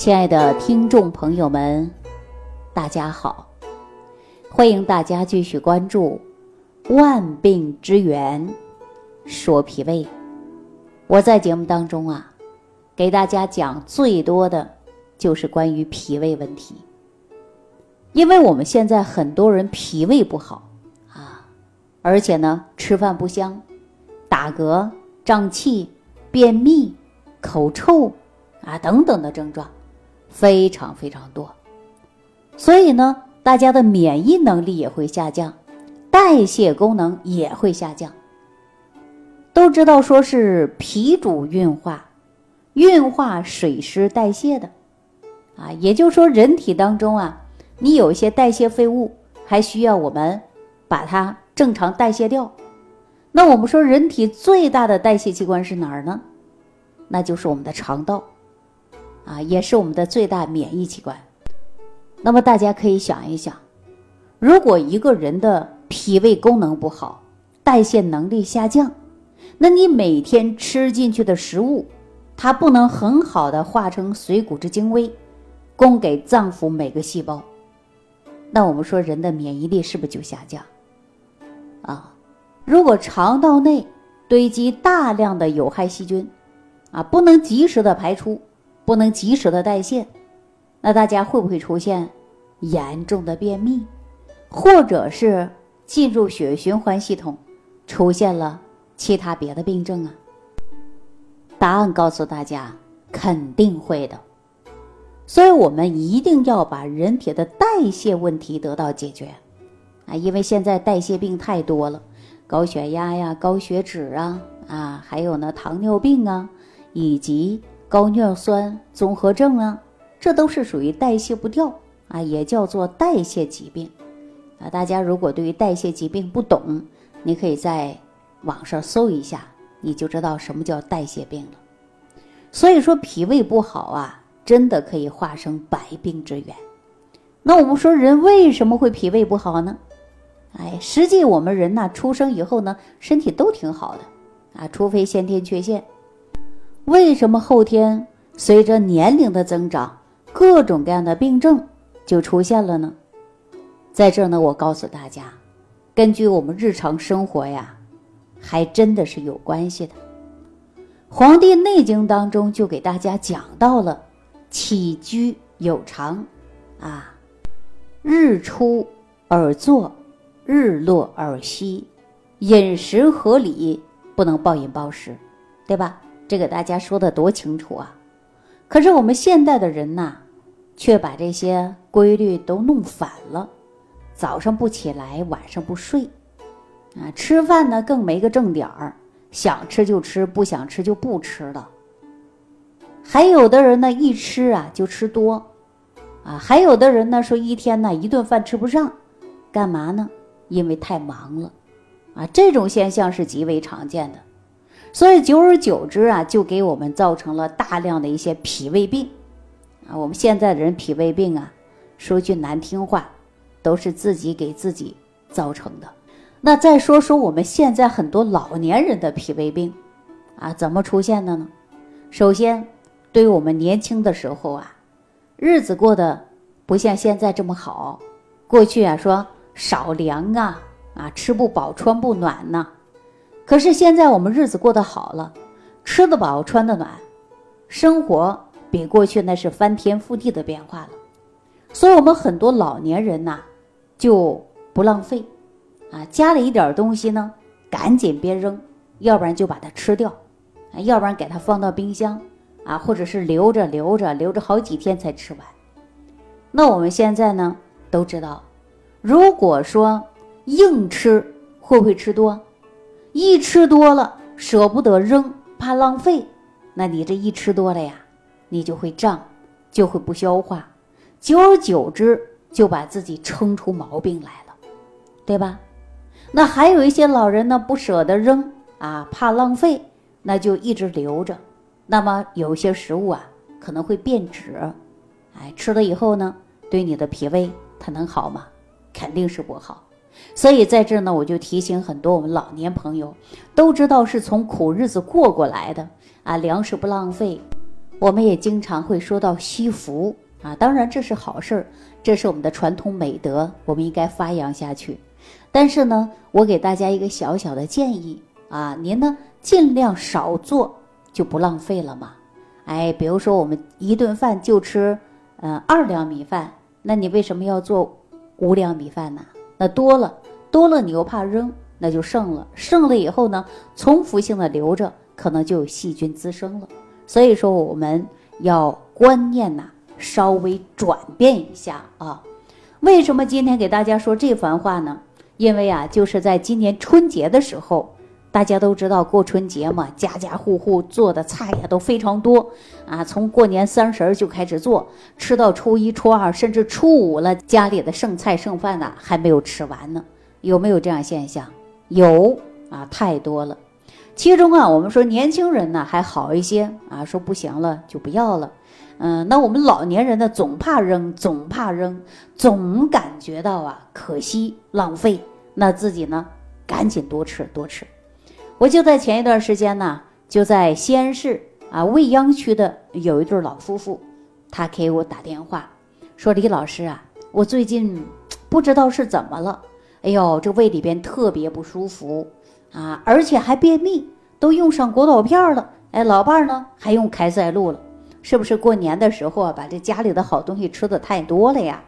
亲爱的听众朋友们，大家好！欢迎大家继续关注《万病之源说脾胃》。我在节目当中啊，给大家讲最多的就是关于脾胃问题，因为我们现在很多人脾胃不好啊，而且呢，吃饭不香，打嗝、胀气、便秘、口臭啊等等的症状。非常非常多，所以呢，大家的免疫能力也会下降，代谢功能也会下降。都知道说是脾主运化，运化水湿代谢的，啊，也就是说人体当中啊，你有一些代谢废物，还需要我们把它正常代谢掉。那我们说人体最大的代谢器官是哪儿呢？那就是我们的肠道。啊，也是我们的最大免疫器官。那么大家可以想一想，如果一个人的脾胃功能不好，代谢能力下降，那你每天吃进去的食物，它不能很好的化成水谷之精微，供给脏腑每个细胞，那我们说人的免疫力是不是就下降？啊，如果肠道内堆积大量的有害细菌，啊，不能及时的排出。不能及时的代谢，那大家会不会出现严重的便秘，或者是进入血液循环系统出现了其他别的病症啊？答案告诉大家，肯定会的。所以，我们一定要把人体的代谢问题得到解决啊！因为现在代谢病太多了，高血压呀、高血脂啊啊，还有呢糖尿病啊，以及。高尿酸综合症啊，这都是属于代谢不掉啊，也叫做代谢疾病啊。大家如果对于代谢疾病不懂，你可以在网上搜一下，你就知道什么叫代谢病了。所以说脾胃不好啊，真的可以化生百病之源。那我们说人为什么会脾胃不好呢？哎，实际我们人呐，出生以后呢，身体都挺好的啊，除非先天缺陷。为什么后天随着年龄的增长，各种各样的病症就出现了呢？在这呢，我告诉大家，根据我们日常生活呀，还真的是有关系的。《黄帝内经》当中就给大家讲到了起居有常，啊，日出而作，日落而息，饮食合理，不能暴饮暴食，对吧？这个大家说的多清楚啊！可是我们现代的人呐，却把这些规律都弄反了。早上不起来，晚上不睡，啊，吃饭呢更没个正点儿，想吃就吃，不想吃就不吃了。还有的人呢，一吃啊就吃多，啊，还有的人呢说一天呢一顿饭吃不上，干嘛呢？因为太忙了，啊，这种现象是极为常见的。所以久而久之啊，就给我们造成了大量的一些脾胃病，啊，我们现在的人脾胃病啊，说句难听话，都是自己给自己造成的。那再说说我们现在很多老年人的脾胃病，啊，怎么出现的呢？首先，对于我们年轻的时候啊，日子过得不像现在这么好，过去啊说少粮啊，啊吃不饱穿不暖呐。可是现在我们日子过得好了，吃得饱穿得暖，生活比过去那是翻天覆地的变化了。所以，我们很多老年人呐，就不浪费，啊，家里一点东西呢，赶紧别扔，要不然就把它吃掉，啊，要不然给它放到冰箱，啊，或者是留着留着留着好几天才吃完。那我们现在呢，都知道，如果说硬吃，会不会吃多？一吃多了，舍不得扔，怕浪费，那你这一吃多了呀，你就会胀，就会不消化，久而久之就把自己撑出毛病来了，对吧？那还有一些老人呢，不舍得扔啊，怕浪费，那就一直留着。那么有些食物啊，可能会变质，哎，吃了以后呢，对你的脾胃它能好吗？肯定是不好。所以在这呢，我就提醒很多我们老年朋友，都知道是从苦日子过过来的啊，粮食不浪费，我们也经常会说到惜福啊，当然这是好事儿，这是我们的传统美德，我们应该发扬下去。但是呢，我给大家一个小小的建议啊，您呢尽量少做，就不浪费了嘛。哎，比如说我们一顿饭就吃，呃，二两米饭，那你为什么要做五两米饭呢？那多了，多了你又怕扔，那就剩了，剩了以后呢，重复性的留着，可能就有细菌滋生了。所以说，我们要观念呐稍微转变一下啊。为什么今天给大家说这番话呢？因为啊，就是在今年春节的时候。大家都知道过春节嘛，家家户户做的菜呀都非常多啊。从过年三十就开始做，吃到初一、初二，甚至初五了，家里的剩菜剩饭呐还没有吃完呢。有没有这样现象？有啊，太多了。其中啊，我们说年轻人呢还好一些啊，说不行了就不要了。嗯，那我们老年人呢，总怕扔，总怕扔，总感觉到啊可惜浪费。那自己呢，赶紧多吃多吃。我就在前一段时间呢，就在西安市啊未央区的有一对老夫妇，他给我打电话说：“李老师啊，我最近不知道是怎么了，哎呦，这胃里边特别不舒服啊，而且还便秘，都用上果导片了。哎，老伴儿呢还用开塞露了，是不是过年的时候啊，把这家里的好东西吃的太多了呀？”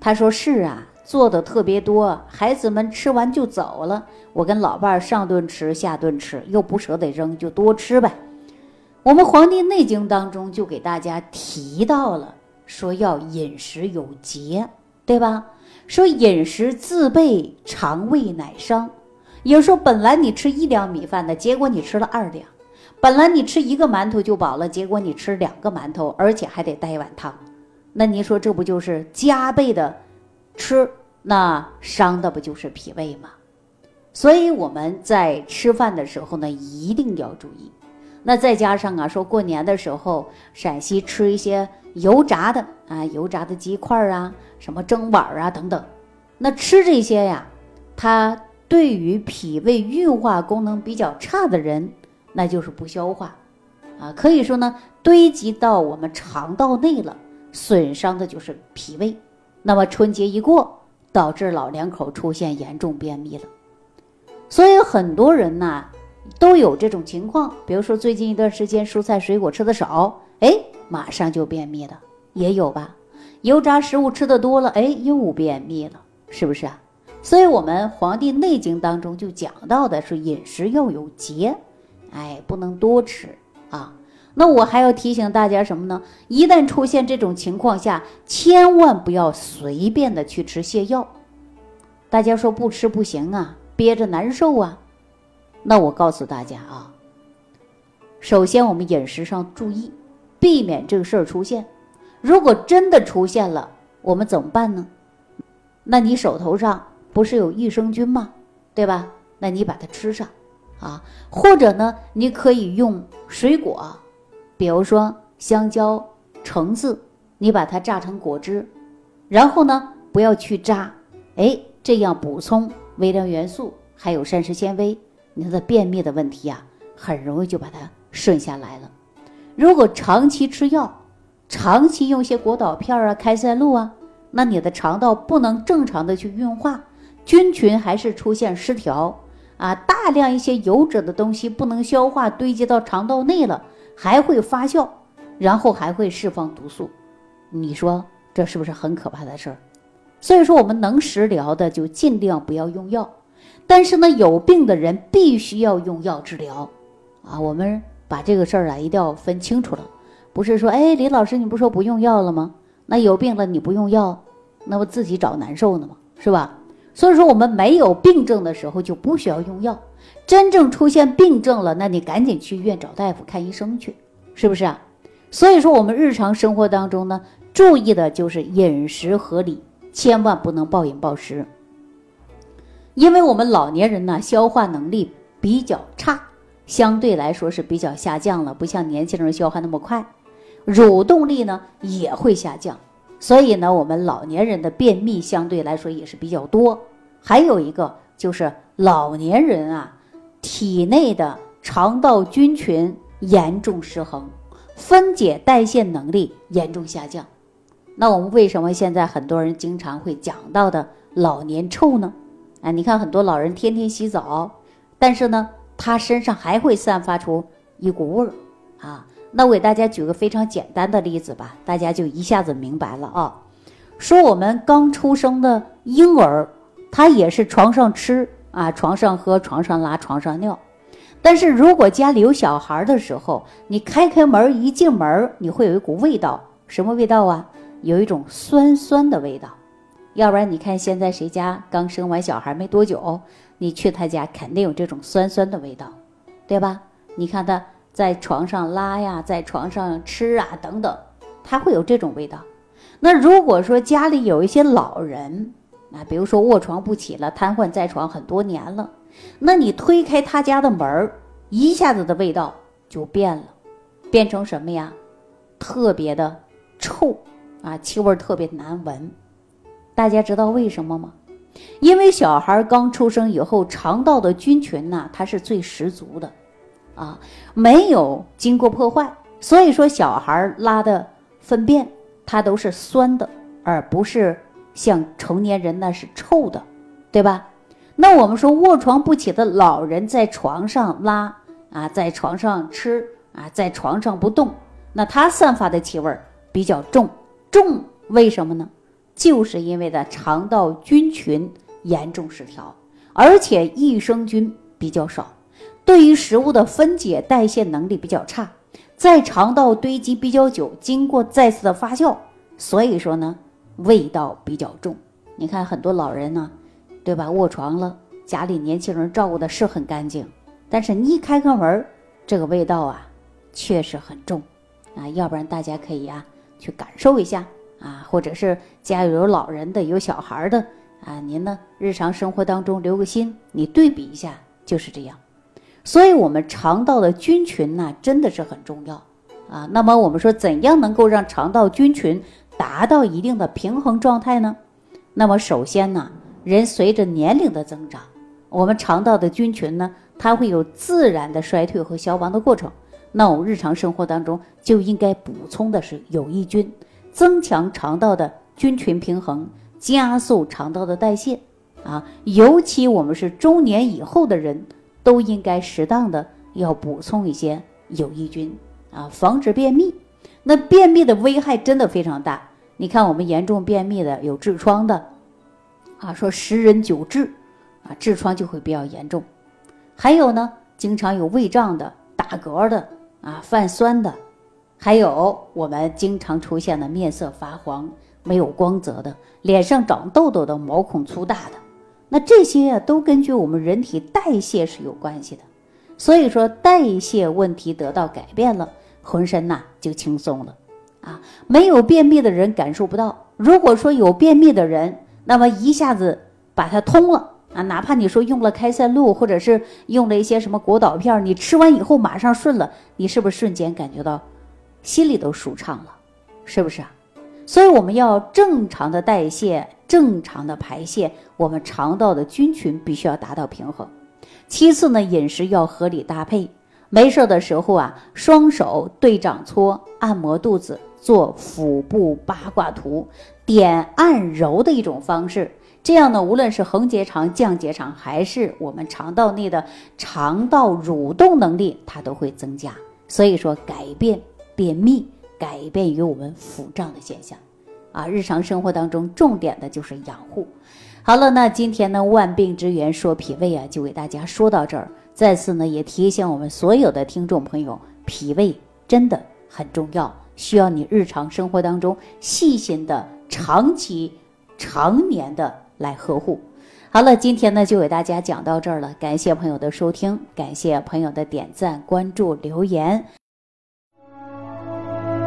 他说：“是啊。”做的特别多，孩子们吃完就走了。我跟老伴儿上顿吃，下顿吃，又不舍得扔，就多吃呗。我们《黄帝内经》当中就给大家提到了，说要饮食有节，对吧？说饮食自备，肠胃乃伤。有时候本来你吃一两米饭的，结果你吃了二两；本来你吃一个馒头就饱了，结果你吃两个馒头，而且还得带一碗汤。那您说这不就是加倍的？吃那伤的不就是脾胃吗？所以我们在吃饭的时候呢，一定要注意。那再加上啊，说过年的时候，陕西吃一些油炸的啊，油炸的鸡块啊，什么蒸碗啊等等。那吃这些呀，它对于脾胃运化功能比较差的人，那就是不消化啊，可以说呢，堆积到我们肠道内了，损伤的就是脾胃。那么春节一过，导致老两口出现严重便秘了，所以很多人呢都有这种情况。比如说最近一段时间蔬菜水果吃的少，哎，马上就便秘了，也有吧？油炸食物吃的多了，哎，又便秘了，是不是啊？所以我们《黄帝内经》当中就讲到的是饮食要有节，哎，不能多吃啊。那我还要提醒大家什么呢？一旦出现这种情况下，千万不要随便的去吃泻药。大家说不吃不行啊，憋着难受啊。那我告诉大家啊，首先我们饮食上注意，避免这个事儿出现。如果真的出现了，我们怎么办呢？那你手头上不是有益生菌吗？对吧？那你把它吃上啊，或者呢，你可以用水果。比如说香蕉、橙子，你把它榨成果汁，然后呢，不要去渣，哎，这样补充微量元素还有膳食纤维，你的便秘的问题呀，很容易就把它顺下来了。如果长期吃药，长期用些果导片啊、开塞露啊，那你的肠道不能正常的去运化，菌群还是出现失调啊，大量一些油脂的东西不能消化，堆积到肠道内了。还会发酵，然后还会释放毒素，你说这是不是很可怕的事儿？所以说，我们能食疗的就尽量不要用药，但是呢，有病的人必须要用药治疗啊。我们把这个事儿啊一定要分清楚了，不是说，哎，李老师，你不说不用药了吗？那有病了你不用药，那不自己找难受呢吗？是吧？所以说，我们没有病症的时候就不需要用药。真正出现病症了，那你赶紧去医院找大夫看医生去，是不是啊？所以说我们日常生活当中呢，注意的就是饮食合理，千万不能暴饮暴食。因为我们老年人呢，消化能力比较差，相对来说是比较下降了，不像年轻人消化那么快，蠕动力呢也会下降，所以呢，我们老年人的便秘相对来说也是比较多。还有一个就是老年人啊。体内的肠道菌群严重失衡，分解代谢能力严重下降。那我们为什么现在很多人经常会讲到的老年臭呢？啊，你看很多老人天天洗澡，但是呢，他身上还会散发出一股味儿啊。那我给大家举个非常简单的例子吧，大家就一下子明白了啊。说我们刚出生的婴儿，他也是床上吃啊，床上喝，床上拉，床上尿。但是如果家里有小孩的时候，你开开门一进门，你会有一股味道，什么味道啊？有一种酸酸的味道，要不然你看现在谁家刚生完小孩没多久，你去他家肯定有这种酸酸的味道，对吧？你看他在床上拉呀，在床上吃啊等等，它会有这种味道。那如果说家里有一些老人啊，比如说卧床不起了，瘫痪在床很多年了，那你推开他家的门儿，一下子的味道就变了，变成什么呀？特别的臭。啊，气味特别难闻，大家知道为什么吗？因为小孩刚出生以后，肠道的菌群呐，它是最十足的，啊，没有经过破坏，所以说小孩拉的粪便它都是酸的，而不是像成年人那是臭的，对吧？那我们说卧床不起的老人在床上拉啊，在床上吃啊，在床上不动，那他散发的气味比较重。重为什么呢？就是因为的肠道菌群严重失调，而且益生菌比较少，对于食物的分解代谢能力比较差，在肠道堆积比较久，经过再次的发酵，所以说呢，味道比较重。你看很多老人呢，对吧？卧床了，家里年轻人照顾的是很干净，但是你一开开门，这个味道啊，确实很重啊。要不然大家可以啊。去感受一下啊，或者是家里有老人的、有小孩的啊，您呢日常生活当中留个心，你对比一下就是这样。所以，我们肠道的菌群呢，真的是很重要啊。那么，我们说怎样能够让肠道菌群达到一定的平衡状态呢？那么，首先呢，人随着年龄的增长，我们肠道的菌群呢，它会有自然的衰退和消亡的过程。那我们日常生活当中就应该补充的是有益菌，增强肠道的菌群平衡，加速肠道的代谢啊。尤其我们是中年以后的人，都应该适当的要补充一些有益菌啊，防止便秘。那便秘的危害真的非常大。你看我们严重便秘的，有痔疮的，啊，说十人九痔，啊，痔疮就会比较严重。还有呢，经常有胃胀的、打嗝的。啊，泛酸的，还有我们经常出现的面色发黄、没有光泽的，脸上长痘痘的、毛孔粗大的，那这些呀，都根据我们人体代谢是有关系的。所以说，代谢问题得到改变了，浑身呐就轻松了。啊，没有便秘的人感受不到。如果说有便秘的人，那么一下子把它通了。啊，哪怕你说用了开塞露，或者是用了一些什么果导片，你吃完以后马上顺了，你是不是瞬间感觉到心里都舒畅了？是不是啊？所以我们要正常的代谢，正常的排泄，我们肠道的菌群必须要达到平衡。其次呢，饮食要合理搭配。没事的时候啊，双手对掌搓，按摩肚子，做腹部八卦图，点按揉的一种方式。这样呢，无论是横结肠、降结肠，还是我们肠道内的肠道蠕动能力，它都会增加。所以说，改变便秘，改变于我们腹胀的现象，啊，日常生活当中重点的就是养护。好了，那今天呢，万病之源说脾胃啊，就给大家说到这儿。再次呢，也提醒我们所有的听众朋友，脾胃真的很重要，需要你日常生活当中细心的、长期、常年的。来呵护。好了，今天呢就给大家讲到这儿了，感谢朋友的收听，感谢朋友的点赞、关注、留言。